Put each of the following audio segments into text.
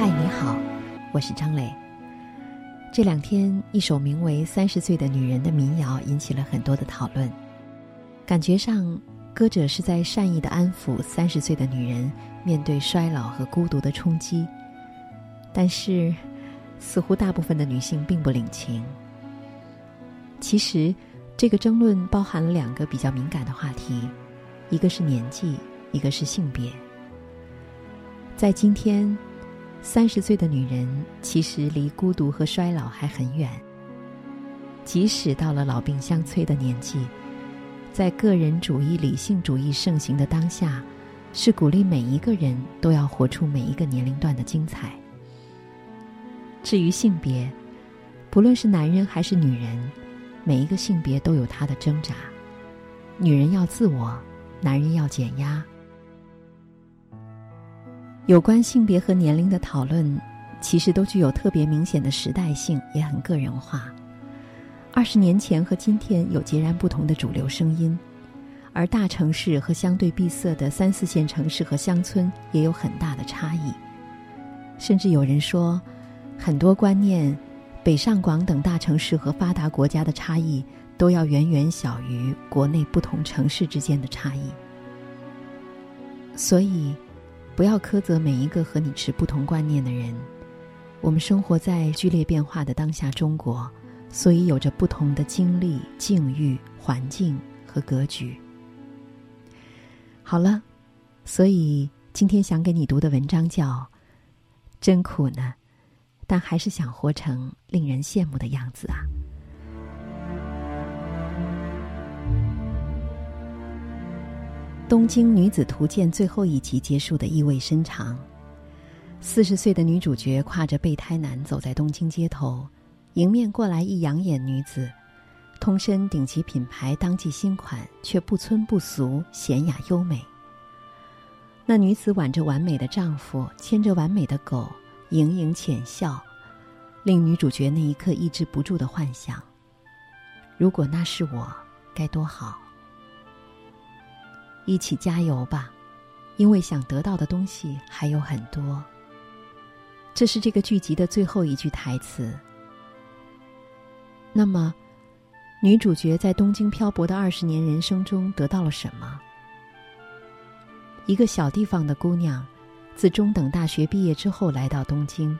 嗨，你好，我是张磊。这两天，一首名为《三十岁的女人》的民谣引起了很多的讨论。感觉上，歌者是在善意的安抚三十岁的女人面对衰老和孤独的冲击，但是，似乎大部分的女性并不领情。其实，这个争论包含了两个比较敏感的话题，一个是年纪，一个是性别。在今天。三十岁的女人其实离孤独和衰老还很远。即使到了老病相催的年纪，在个人主义、理性主义盛行的当下，是鼓励每一个人都要活出每一个年龄段的精彩。至于性别，不论是男人还是女人，每一个性别都有他的挣扎。女人要自我，男人要减压。有关性别和年龄的讨论，其实都具有特别明显的时代性，也很个人化。二十年前和今天有截然不同的主流声音，而大城市和相对闭塞的三四线城市和乡村也有很大的差异。甚至有人说，很多观念，北上广等大城市和发达国家的差异，都要远远小于国内不同城市之间的差异。所以。不要苛责每一个和你持不同观念的人。我们生活在剧烈变化的当下中国，所以有着不同的经历、境遇、环境和格局。好了，所以今天想给你读的文章叫《真苦呢》，但还是想活成令人羡慕的样子啊。《东京女子图鉴》最后一集结束的意味深长。四十岁的女主角挎着备胎男走在东京街头，迎面过来一养眼女子，通身顶级品牌当季新款，却不村不俗，娴雅优美。那女子挽着完美的丈夫，牵着完美的狗，盈盈浅笑，令女主角那一刻抑制不住的幻想：如果那是我，该多好。一起加油吧，因为想得到的东西还有很多。这是这个剧集的最后一句台词。那么，女主角在东京漂泊的二十年人生中得到了什么？一个小地方的姑娘，自中等大学毕业之后来到东京，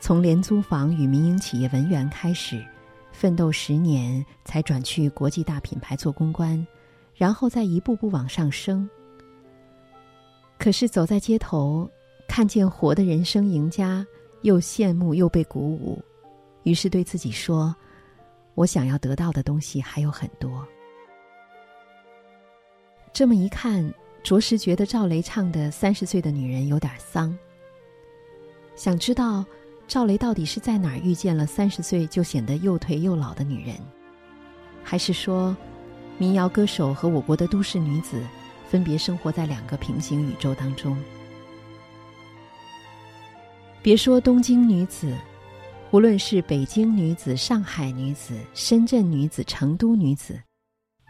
从廉租房与民营企业文员开始，奋斗十年才转去国际大品牌做公关。然后再一步步往上升。可是走在街头，看见活的人生赢家，又羡慕又被鼓舞，于是对自己说：“我想要得到的东西还有很多。”这么一看，着实觉得赵雷唱的《三十岁的女人》有点丧。想知道赵雷到底是在哪儿遇见了三十岁就显得又颓又老的女人，还是说？民谣歌手和我国的都市女子，分别生活在两个平行宇宙当中。别说东京女子，无论是北京女子、上海女子、深圳女子、成都女子，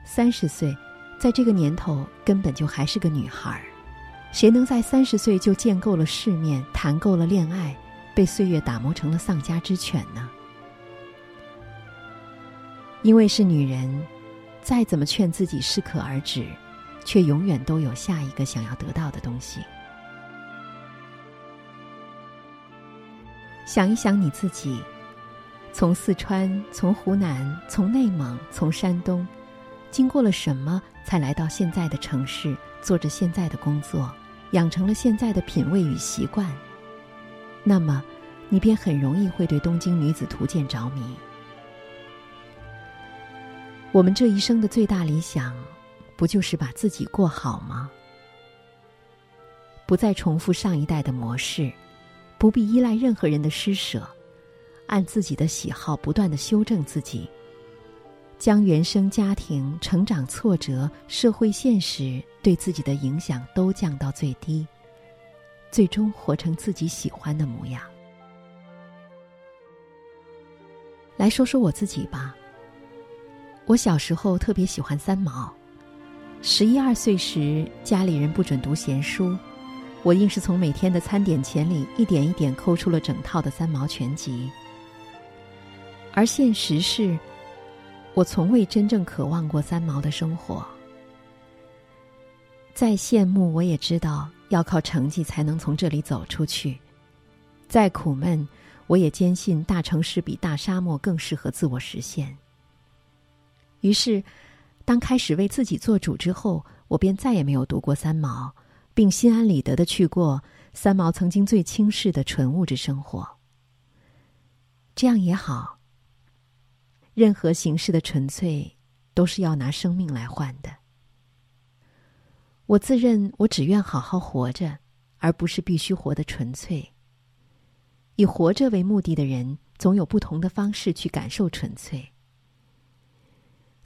三十岁，在这个年头根本就还是个女孩儿。谁能在三十岁就见够了世面、谈够了恋爱，被岁月打磨成了丧家之犬呢？因为是女人。再怎么劝自己适可而止，却永远都有下一个想要得到的东西。想一想你自己，从四川、从湖南、从内蒙、从山东，经过了什么，才来到现在的城市，做着现在的工作，养成了现在的品味与习惯？那么，你便很容易会对《东京女子图鉴》着迷。我们这一生的最大理想，不就是把自己过好吗？不再重复上一代的模式，不必依赖任何人的施舍，按自己的喜好不断的修正自己，将原生家庭、成长挫折、社会现实对自己的影响都降到最低，最终活成自己喜欢的模样。来说说我自己吧。我小时候特别喜欢三毛，十一二岁时家里人不准读闲书，我硬是从每天的餐点钱里一点一点抠出了整套的三毛全集。而现实是，我从未真正渴望过三毛的生活。再羡慕，我也知道要靠成绩才能从这里走出去；再苦闷，我也坚信大城市比大沙漠更适合自我实现。于是，当开始为自己做主之后，我便再也没有读过三毛，并心安理得的去过三毛曾经最轻视的纯物质生活。这样也好。任何形式的纯粹，都是要拿生命来换的。我自认我只愿好好活着，而不是必须活得纯粹。以活着为目的的人，总有不同的方式去感受纯粹。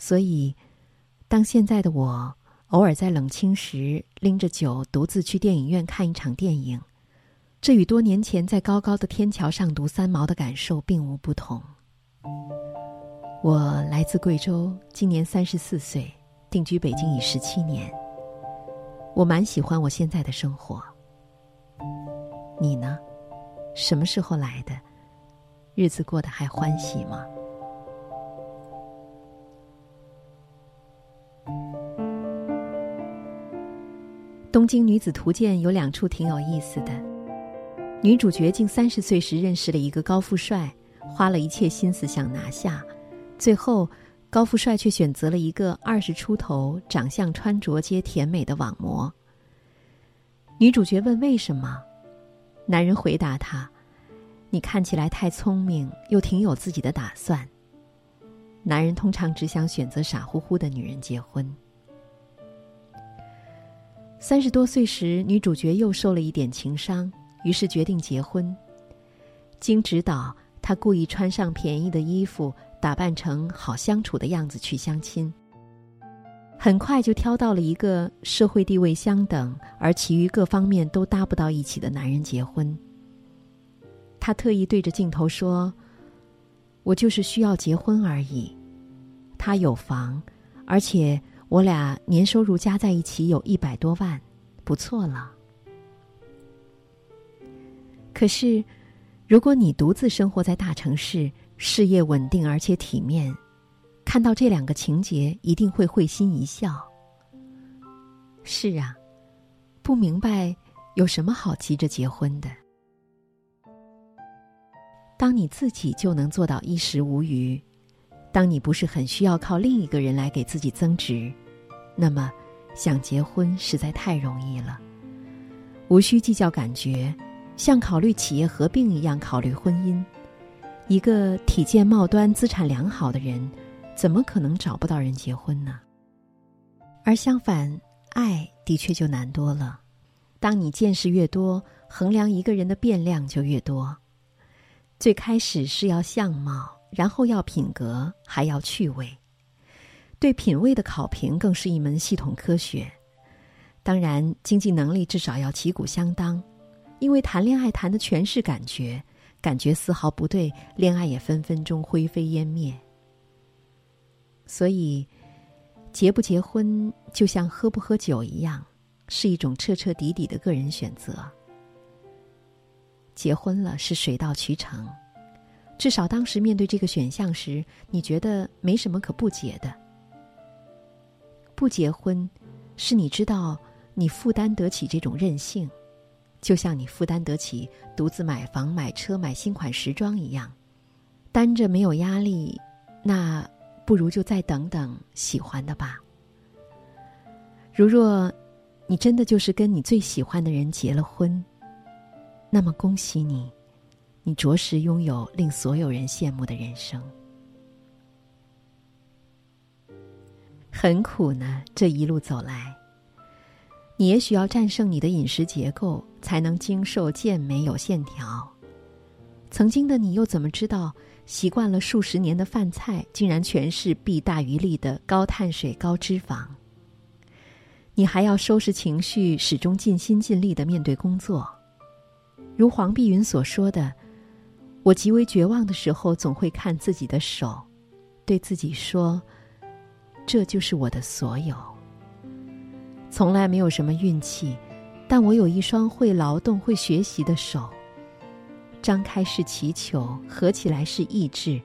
所以，当现在的我偶尔在冷清时拎着酒独自去电影院看一场电影，这与多年前在高高的天桥上读三毛的感受并无不同。我来自贵州，今年三十四岁，定居北京已十七年。我蛮喜欢我现在的生活。你呢？什么时候来的？日子过得还欢喜吗？《东京女子图鉴》有两处挺有意思的。女主角近三十岁时认识了一个高富帅，花了一切心思想拿下。最后，高富帅却选择了一个二十出头、长相穿着皆甜美的网模。女主角问：“为什么？”男人回答她：“你看起来太聪明，又挺有自己的打算。”男人通常只想选择傻乎乎的女人结婚。三十多岁时，女主角又受了一点情伤，于是决定结婚。经指导，她故意穿上便宜的衣服。打扮成好相处的样子去相亲，很快就挑到了一个社会地位相等，而其余各方面都搭不到一起的男人结婚。她特意对着镜头说：“我就是需要结婚而已。”他有房，而且我俩年收入加在一起有一百多万，不错了。可是，如果你独自生活在大城市，事业稳定而且体面，看到这两个情节一定会会心一笑。是啊，不明白有什么好急着结婚的。当你自己就能做到衣食无余，当你不是很需要靠另一个人来给自己增值，那么想结婚实在太容易了，无需计较感觉，像考虑企业合并一样考虑婚姻。一个体健貌端、资产良好的人，怎么可能找不到人结婚呢？而相反，爱的确就难多了。当你见识越多，衡量一个人的变量就越多。最开始是要相貌，然后要品格，还要趣味。对品味的考评更是一门系统科学。当然，经济能力至少要旗鼓相当，因为谈恋爱谈的全是感觉。感觉丝毫不对，恋爱也分分钟灰飞烟灭。所以，结不结婚就像喝不喝酒一样，是一种彻彻底底的个人选择。结婚了是水到渠成，至少当时面对这个选项时，你觉得没什么可不结的。不结婚，是你知道你负担得起这种任性。就像你负担得起独自买房、买车、买新款时装一样，单着没有压力，那不如就再等等喜欢的吧。如若你真的就是跟你最喜欢的人结了婚，那么恭喜你，你着实拥有令所有人羡慕的人生。很苦呢，这一路走来。你也许要战胜你的饮食结构，才能经受健美有线条。曾经的你又怎么知道，习惯了数十年的饭菜，竟然全是弊大于利的高碳水、高脂肪？你还要收拾情绪，始终尽心尽力的面对工作。如黄碧云所说的：“我极为绝望的时候，总会看自己的手，对自己说，这就是我的所有。”从来没有什么运气，但我有一双会劳动、会学习的手。张开是祈求，合起来是意志。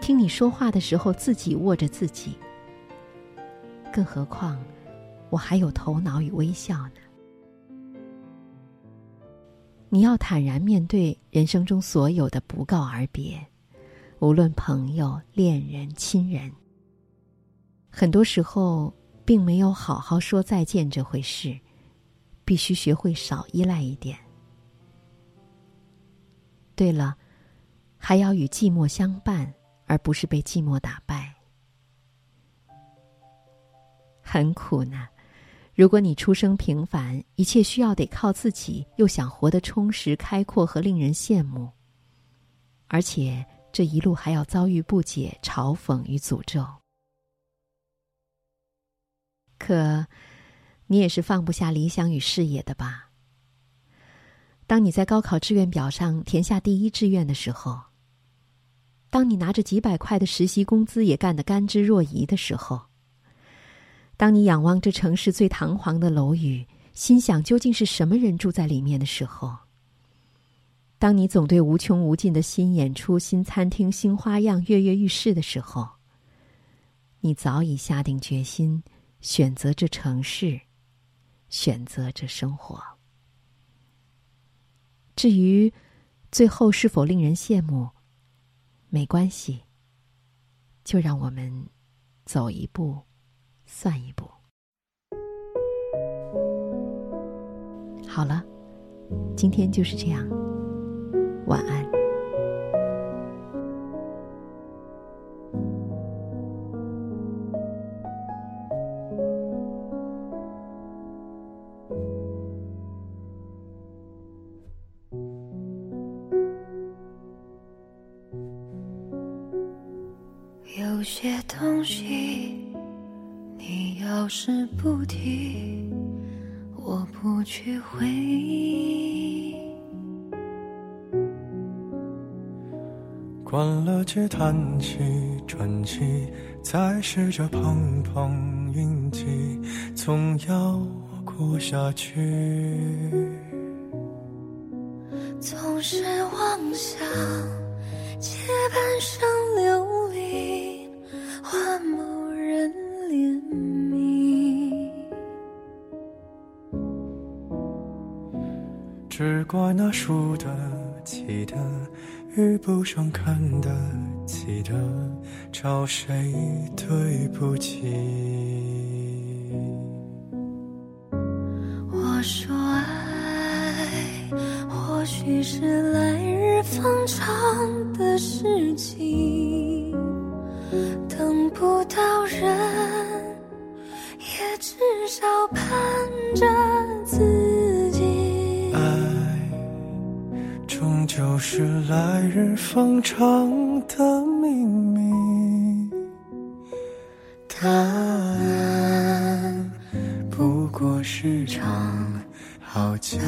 听你说话的时候，自己握着自己。更何况，我还有头脑与微笑呢。你要坦然面对人生中所有的不告而别，无论朋友、恋人、亲人。很多时候，并没有好好说再见这回事，必须学会少依赖一点。对了，还要与寂寞相伴，而不是被寂寞打败。很苦呢。如果你出生平凡，一切需要得靠自己，又想活得充实、开阔和令人羡慕，而且这一路还要遭遇不解、嘲讽与诅咒，可你也是放不下理想与事业的吧？当你在高考志愿表上填下第一志愿的时候，当你拿着几百块的实习工资也干得甘之若饴的时候。当你仰望这城市最堂皇的楼宇，心想究竟是什么人住在里面的时候；当你总对无穷无尽的新演出、新餐厅、新花样跃跃欲试的时候，你早已下定决心选择这城市，选择这生活。至于最后是否令人羡慕，没关系，就让我们走一步。算一步。好了，今天就是这样。晚安。有些东西。你要是不提，我不去回忆。关了机，叹气，传奇，再试着碰碰运气，总要过下去。总是妄想借半生只怪那输得起的，遇不上看得起的，找谁对不起？我说爱，或许是方长的秘密，答案不过是场好假。